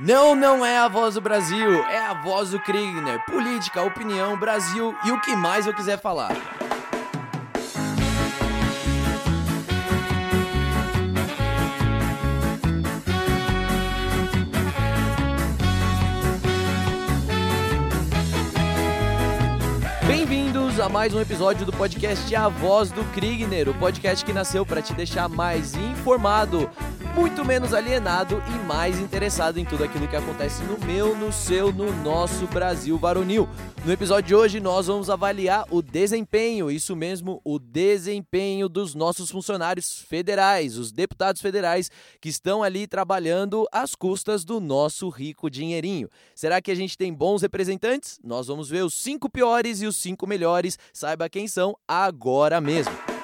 Não, não é a voz do Brasil, é a voz do Kriegner. Política, opinião, Brasil e o que mais eu quiser falar. Bem-vindos a mais um episódio do podcast A Voz do Kriegner, o podcast que nasceu para te deixar mais informado muito menos alienado e mais interessado em tudo aquilo que acontece no meu, no seu, no nosso Brasil varonil. No episódio de hoje, nós vamos avaliar o desempenho, isso mesmo, o desempenho dos nossos funcionários federais, os deputados federais que estão ali trabalhando às custas do nosso rico dinheirinho. Será que a gente tem bons representantes? Nós vamos ver os cinco piores e os cinco melhores. Saiba quem são agora mesmo.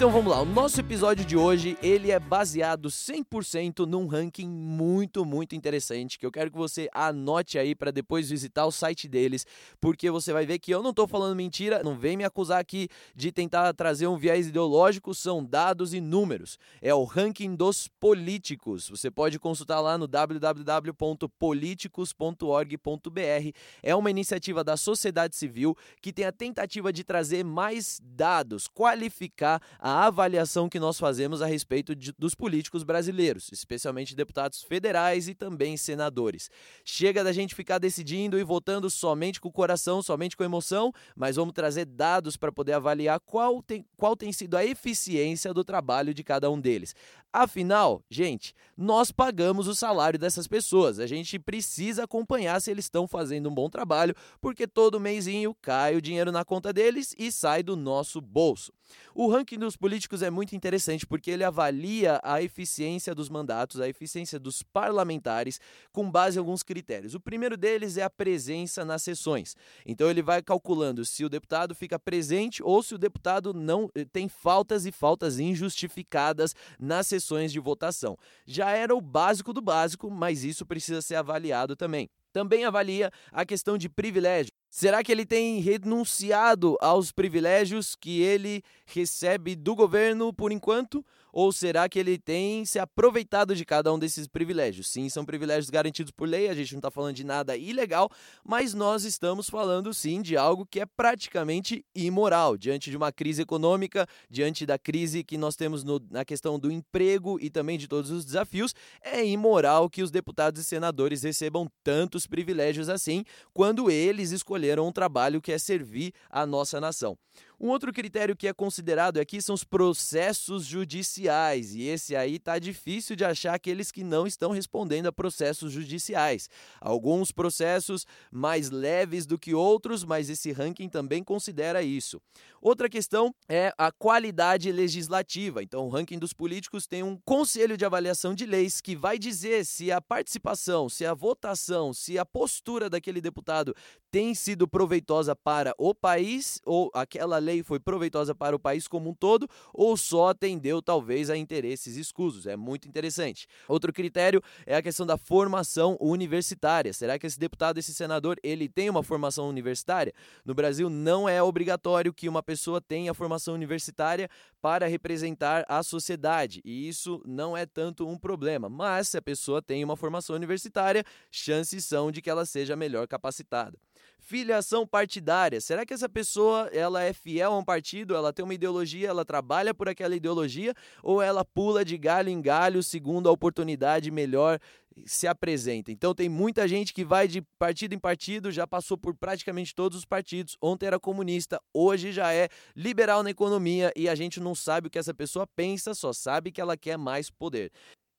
Então vamos lá, o nosso episódio de hoje, ele é baseado 100% num ranking muito, muito interessante, que eu quero que você anote aí para depois visitar o site deles, porque você vai ver que eu não estou falando mentira, não vem me acusar aqui de tentar trazer um viés ideológico, são dados e números. É o ranking dos políticos. Você pode consultar lá no www.politicos.org.br. É uma iniciativa da sociedade civil que tem a tentativa de trazer mais dados, qualificar a a avaliação que nós fazemos a respeito de, dos políticos brasileiros, especialmente deputados federais e também senadores. Chega da gente ficar decidindo e votando somente com o coração, somente com emoção, mas vamos trazer dados para poder avaliar qual tem, qual tem sido a eficiência do trabalho de cada um deles. Afinal, gente, nós pagamos o salário dessas pessoas. A gente precisa acompanhar se eles estão fazendo um bom trabalho, porque todo mêsinho cai o dinheiro na conta deles e sai do nosso bolso. O ranking dos políticos é muito interessante porque ele avalia a eficiência dos mandatos, a eficiência dos parlamentares com base em alguns critérios. O primeiro deles é a presença nas sessões. Então ele vai calculando se o deputado fica presente ou se o deputado não eh, tem faltas e faltas injustificadas nas sessões sessões de votação. Já era o básico do básico, mas isso precisa ser avaliado também. Também avalia a questão de privilégio. Será que ele tem renunciado aos privilégios que ele recebe do governo por enquanto? Ou será que ele tem se aproveitado de cada um desses privilégios? Sim, são privilégios garantidos por lei, a gente não está falando de nada ilegal, mas nós estamos falando sim de algo que é praticamente imoral. Diante de uma crise econômica, diante da crise que nós temos no, na questão do emprego e também de todos os desafios, é imoral que os deputados e senadores recebam tantos privilégios assim quando eles escolheram um trabalho que é servir a nossa nação. Um outro critério que é considerado aqui são os processos judiciais, e esse aí tá difícil de achar aqueles que não estão respondendo a processos judiciais. Alguns processos mais leves do que outros, mas esse ranking também considera isso. Outra questão é a qualidade legislativa. Então, o ranking dos políticos tem um conselho de avaliação de leis que vai dizer se a participação, se a votação, se a postura daquele deputado tem sido proveitosa para o país ou aquela lei foi proveitosa para o país como um todo ou só atendeu talvez a interesses escusos. É muito interessante. Outro critério é a questão da formação universitária. Será que esse deputado, esse senador, ele tem uma formação universitária? No Brasil não é obrigatório que uma pessoa tenha formação universitária para representar a sociedade, e isso não é tanto um problema. Mas se a pessoa tem uma formação universitária, chances são de que ela seja melhor capacitada. Filiação partidária. Será que essa pessoa ela é fiel a um partido, ela tem uma ideologia, ela trabalha por aquela ideologia ou ela pula de galho em galho segundo a oportunidade melhor se apresenta. Então tem muita gente que vai de partido em partido, já passou por praticamente todos os partidos. Ontem era comunista, hoje já é liberal na economia e a gente não sabe o que essa pessoa pensa, só sabe que ela quer mais poder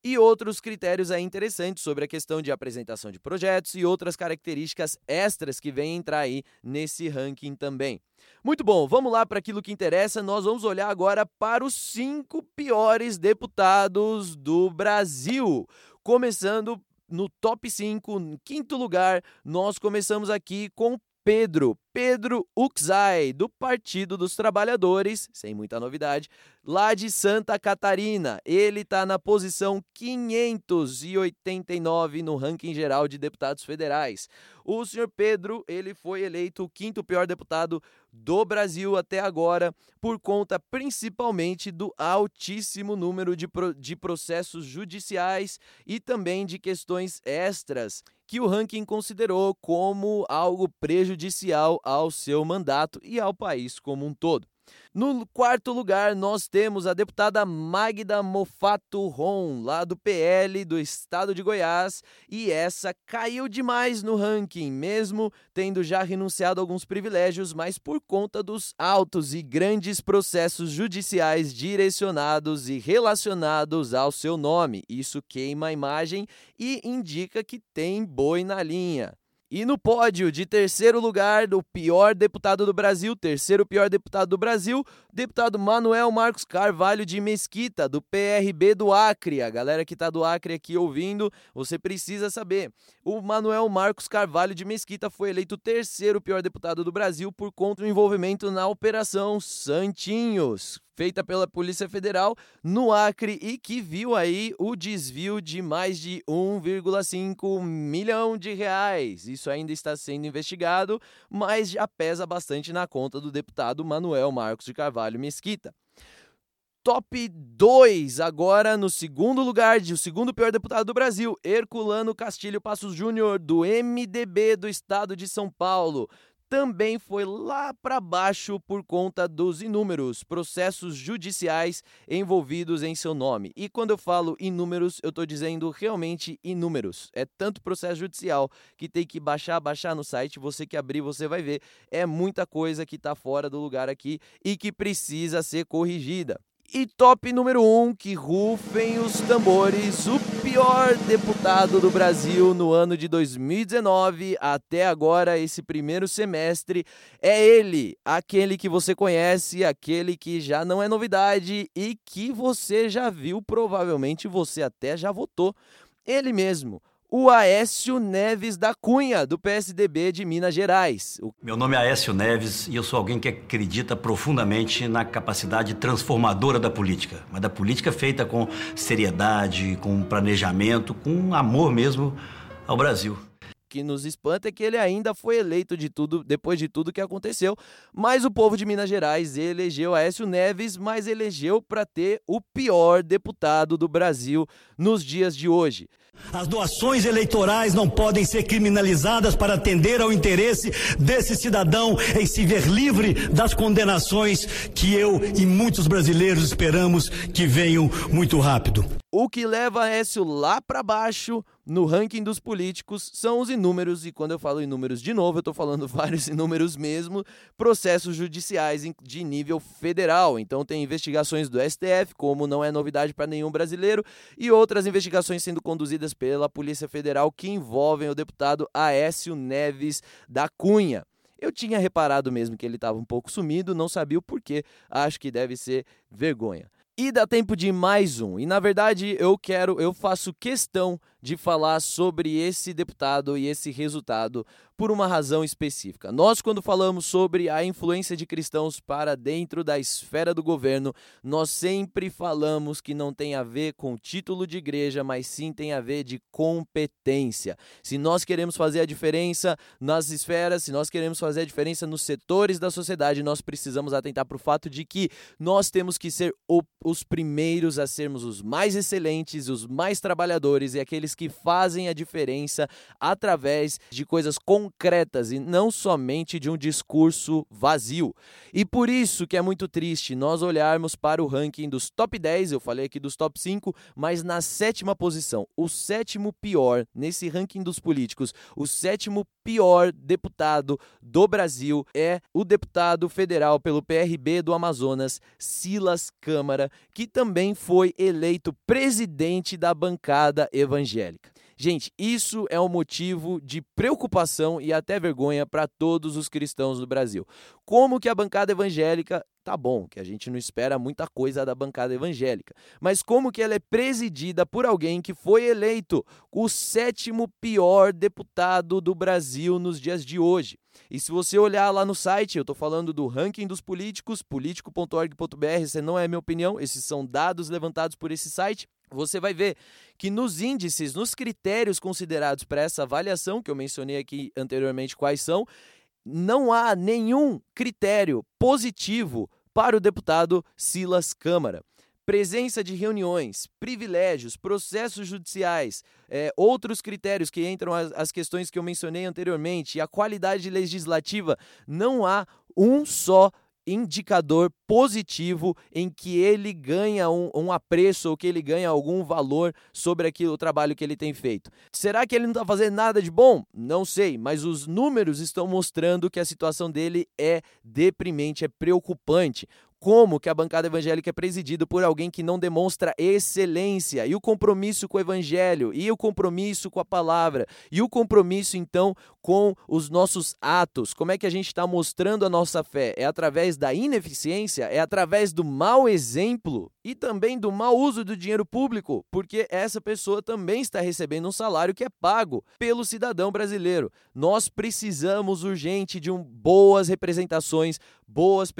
e outros critérios aí interessantes sobre a questão de apresentação de projetos e outras características extras que vêm entrar aí nesse ranking também. Muito bom, vamos lá para aquilo que interessa. Nós vamos olhar agora para os cinco piores deputados do Brasil. Começando no top 5, em quinto lugar, nós começamos aqui com Pedro. Pedro Uxai, do Partido dos Trabalhadores, sem muita novidade, lá de Santa Catarina. Ele está na posição 589 no ranking geral de deputados federais. O senhor Pedro, ele foi eleito o quinto pior deputado do Brasil até agora, por conta principalmente do altíssimo número de, pro, de processos judiciais e também de questões extras que o ranking considerou como algo prejudicial ao seu mandato e ao país como um todo. No quarto lugar, nós temos a deputada Magda Mofato Ron, lá do PL do estado de Goiás, e essa caiu demais no ranking, mesmo tendo já renunciado a alguns privilégios, mas por conta dos altos e grandes processos judiciais direcionados e relacionados ao seu nome. Isso queima a imagem e indica que tem boi na linha. E no pódio de terceiro lugar do pior deputado do Brasil, terceiro pior deputado do Brasil, deputado Manuel Marcos Carvalho de Mesquita, do PRB do Acre. A galera que tá do Acre aqui ouvindo, você precisa saber. O Manuel Marcos Carvalho de Mesquita foi eleito terceiro pior deputado do Brasil por conta do envolvimento na Operação Santinhos feita pela Polícia Federal no Acre e que viu aí o desvio de mais de 1,5 milhão de reais. Isso ainda está sendo investigado, mas já pesa bastante na conta do deputado Manuel Marcos de Carvalho Mesquita. Top 2, agora no segundo lugar de o segundo pior deputado do Brasil, Herculano Castilho Passos Júnior, do MDB do estado de São Paulo também foi lá para baixo por conta dos inúmeros processos judiciais envolvidos em seu nome. E quando eu falo inúmeros, eu estou dizendo realmente inúmeros. É tanto processo judicial que tem que baixar, baixar no site. Você que abrir, você vai ver. É muita coisa que está fora do lugar aqui e que precisa ser corrigida. E top número 1, um, que rufem os tambores, o pior deputado do Brasil no ano de 2019 até agora, esse primeiro semestre, é ele, aquele que você conhece, aquele que já não é novidade e que você já viu, provavelmente você até já votou. Ele mesmo, o Aécio Neves da Cunha, do PSDB de Minas Gerais. Meu nome é Aécio Neves e eu sou alguém que acredita profundamente na capacidade transformadora da política, mas da política feita com seriedade, com planejamento, com amor mesmo ao Brasil que nos espanta é que ele ainda foi eleito de tudo depois de tudo que aconteceu. Mas o povo de Minas Gerais elegeu Aécio Neves, mas elegeu para ter o pior deputado do Brasil nos dias de hoje. As doações eleitorais não podem ser criminalizadas para atender ao interesse desse cidadão em se ver livre das condenações que eu e muitos brasileiros esperamos que venham muito rápido. O que leva Écio lá para baixo no ranking dos políticos são os inúmeros, e quando eu falo inúmeros de novo, eu estou falando vários inúmeros mesmo, processos judiciais de nível federal. Então tem investigações do STF, como não é novidade para nenhum brasileiro, e outras investigações sendo conduzidas pela Polícia Federal que envolvem o deputado Aécio Neves da Cunha. Eu tinha reparado mesmo que ele estava um pouco sumido, não sabia o porquê, acho que deve ser vergonha. E dá tempo de mais um. E na verdade eu quero, eu faço questão de falar sobre esse deputado e esse resultado por uma razão específica. Nós, quando falamos sobre a influência de cristãos para dentro da esfera do governo, nós sempre falamos que não tem a ver com título de igreja, mas sim tem a ver de competência. Se nós queremos fazer a diferença nas esferas, se nós queremos fazer a diferença nos setores da sociedade, nós precisamos atentar para o fato de que nós temos que ser os primeiros a sermos os mais excelentes, os mais trabalhadores e aqueles que fazem a diferença através de coisas concretas e não somente de um discurso vazio. E por isso que é muito triste nós olharmos para o ranking dos top 10, eu falei aqui dos top 5, mas na sétima posição, o sétimo pior nesse ranking dos políticos, o sétimo pior deputado do Brasil é o deputado federal pelo PRB do Amazonas, Silas Câmara, que também foi eleito presidente da bancada evangélica. Gente, isso é um motivo de preocupação e até vergonha para todos os cristãos do Brasil. Como que a bancada evangélica tá bom, que a gente não espera muita coisa da bancada evangélica. Mas como que ela é presidida por alguém que foi eleito o sétimo pior deputado do Brasil nos dias de hoje? E se você olhar lá no site, eu estou falando do ranking dos políticos, político.org.br, essa não é minha opinião, esses são dados levantados por esse site. Você vai ver que nos índices, nos critérios considerados para essa avaliação, que eu mencionei aqui anteriormente quais são, não há nenhum critério positivo para o deputado Silas Câmara. Presença de reuniões, privilégios, processos judiciais, é, outros critérios que entram as, as questões que eu mencionei anteriormente e a qualidade legislativa, não há um só indicador positivo em que ele ganha um, um apreço ou que ele ganha algum valor sobre aquilo, o trabalho que ele tem feito. Será que ele não está fazendo nada de bom? Não sei, mas os números estão mostrando que a situação dele é deprimente, é preocupante como que a bancada evangélica é presidida por alguém que não demonstra excelência e o compromisso com o evangelho e o compromisso com a palavra e o compromisso então com os nossos atos. Como é que a gente está mostrando a nossa fé? É através da ineficiência? É através do mau exemplo e também do mau uso do dinheiro público, porque essa pessoa também está recebendo um salário que é pago pelo cidadão brasileiro. Nós precisamos urgente de um, boas representações, boas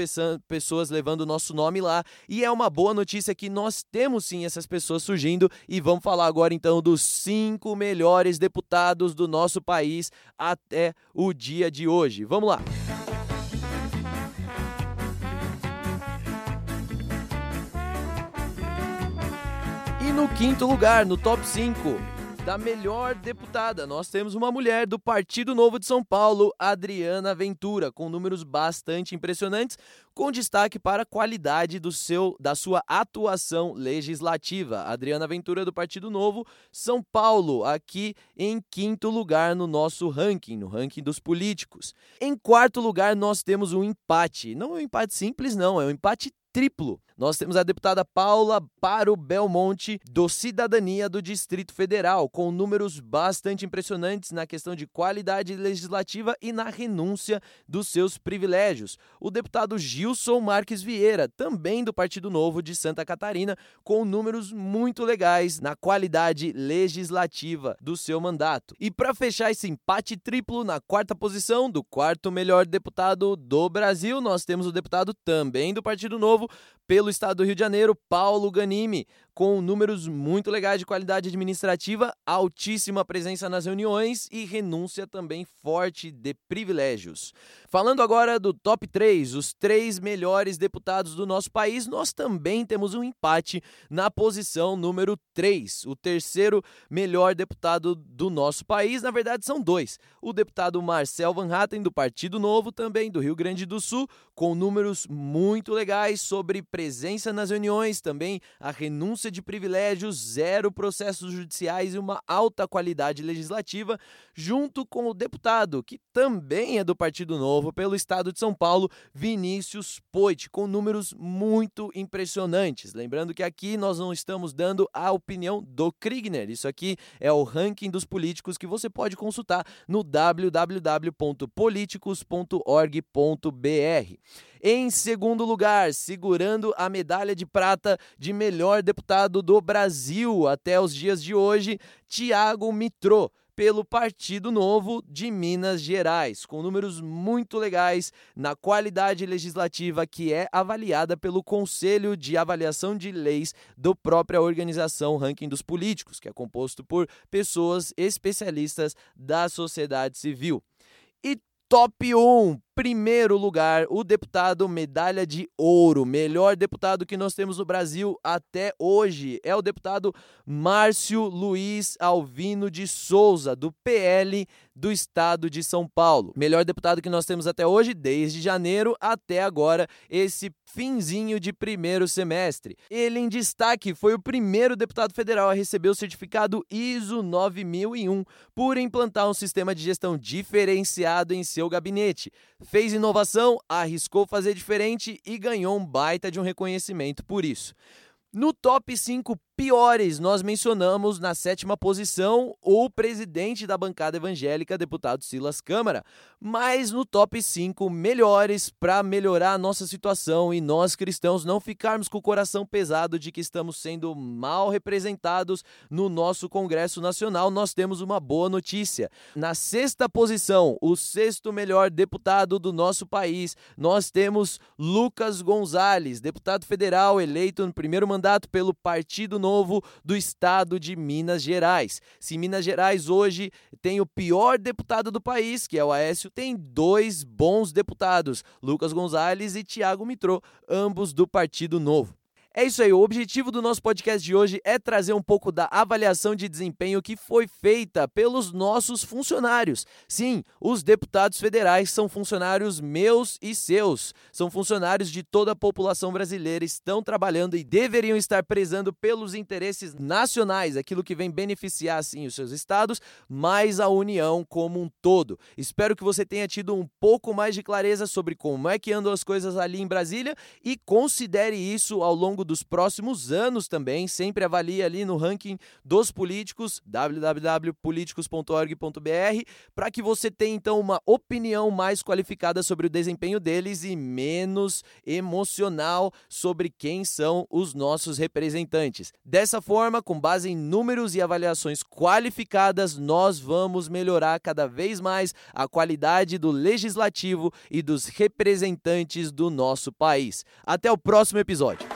pessoas levando o nosso nome lá. E é uma boa notícia que nós temos sim essas pessoas surgindo. E vamos falar agora então dos cinco melhores deputados do nosso país até o dia de hoje. Vamos lá! E no quinto lugar, no top 5, da melhor deputada. Nós temos uma mulher do Partido Novo de São Paulo, Adriana Ventura, com números bastante impressionantes, com destaque para a qualidade do seu, da sua atuação legislativa. Adriana Ventura do Partido Novo, São Paulo, aqui em quinto lugar no nosso ranking, no ranking dos políticos. Em quarto lugar, nós temos um empate. Não é um empate simples, não, é um empate triplo. Nós temos a deputada Paula Paro Belmonte, do Cidadania do Distrito Federal, com números bastante impressionantes na questão de qualidade legislativa e na renúncia dos seus privilégios. O deputado Gilson Marques Vieira, também do Partido Novo de Santa Catarina, com números muito legais na qualidade legislativa do seu mandato. E para fechar esse empate triplo na quarta posição do quarto melhor deputado do Brasil, nós temos o deputado também do Partido Novo, pelo estado do Rio de Janeiro, Paulo Ganimi, com números muito legais de qualidade administrativa, altíssima presença nas reuniões e renúncia também forte de privilégios. Falando agora do top 3, os três melhores deputados do nosso país, nós também temos um empate na posição número 3. O terceiro melhor deputado do nosso país, na verdade, são dois. O deputado Marcel Van Hatten, do Partido Novo, também do Rio Grande do Sul, com números muito legais sobre presença nas reuniões, também a renúncia de privilégios, zero processos judiciais e uma alta qualidade legislativa, junto com o deputado, que também é do Partido Novo, pelo estado de São Paulo, Vinícius Poit, com números muito impressionantes. Lembrando que aqui nós não estamos dando a opinião do Kriegner, isso aqui é o ranking dos políticos que você pode consultar no www.politicos.org.br. Em segundo lugar, segurando a medalha de prata de melhor deputado do Brasil até os dias de hoje, Tiago Mitrô pelo Partido Novo de Minas Gerais, com números muito legais na qualidade legislativa que é avaliada pelo Conselho de Avaliação de Leis do própria organização Ranking dos Políticos, que é composto por pessoas especialistas da sociedade civil. E top 1, primeiro lugar, o deputado medalha de ouro, melhor deputado que nós temos no Brasil até hoje, é o deputado Márcio Luiz Alvino de Souza, do PL do estado de São Paulo. Melhor deputado que nós temos até hoje, desde janeiro até agora, esse finzinho de primeiro semestre. Ele em destaque foi o primeiro deputado federal a receber o certificado ISO 9001 por implantar um sistema de gestão diferenciado em seu gabinete fez inovação, arriscou fazer diferente e ganhou um baita de um reconhecimento por isso. No top 5 piores, nós mencionamos na sétima posição o presidente da bancada evangélica, deputado Silas Câmara. Mas no top 5 melhores para melhorar a nossa situação e nós cristãos não ficarmos com o coração pesado de que estamos sendo mal representados no nosso Congresso Nacional, nós temos uma boa notícia. Na sexta posição, o sexto melhor deputado do nosso país, nós temos Lucas Gonzalez, deputado federal eleito no primeiro mandato pelo Partido Novo do Estado de Minas Gerais. Se Minas Gerais hoje tem o pior deputado do país, que é o Aécio, tem dois bons deputados, Lucas Gonzalez e Tiago Mitrô, ambos do Partido Novo. É isso aí, o objetivo do nosso podcast de hoje é trazer um pouco da avaliação de desempenho que foi feita pelos nossos funcionários. Sim, os deputados federais são funcionários meus e seus. São funcionários de toda a população brasileira, estão trabalhando e deveriam estar prezando pelos interesses nacionais, aquilo que vem beneficiar sim os seus estados, mas a União como um todo. Espero que você tenha tido um pouco mais de clareza sobre como é que andam as coisas ali em Brasília e considere isso ao longo longo dos próximos anos também. Sempre avalie ali no ranking dos políticos, www.politicos.org.br, para que você tenha então uma opinião mais qualificada sobre o desempenho deles e menos emocional sobre quem são os nossos representantes. Dessa forma, com base em números e avaliações qualificadas, nós vamos melhorar cada vez mais a qualidade do legislativo e dos representantes do nosso país. Até o próximo episódio.